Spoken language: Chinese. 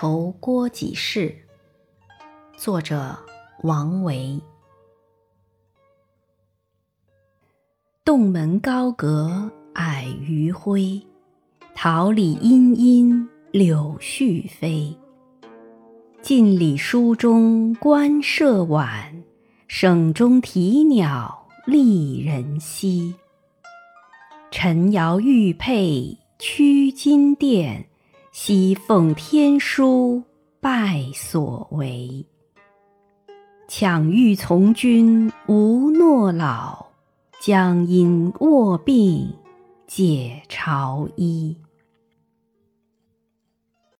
愁郭几事。作者王维。洞门高阁矮余晖，桃李阴阴柳絮飞。镜里书中官舍晚，省中啼鸟丽人稀。陈瑶玉佩曲金殿，西奉天书拜所为。抢欲从军无诺老，将因卧病解朝衣。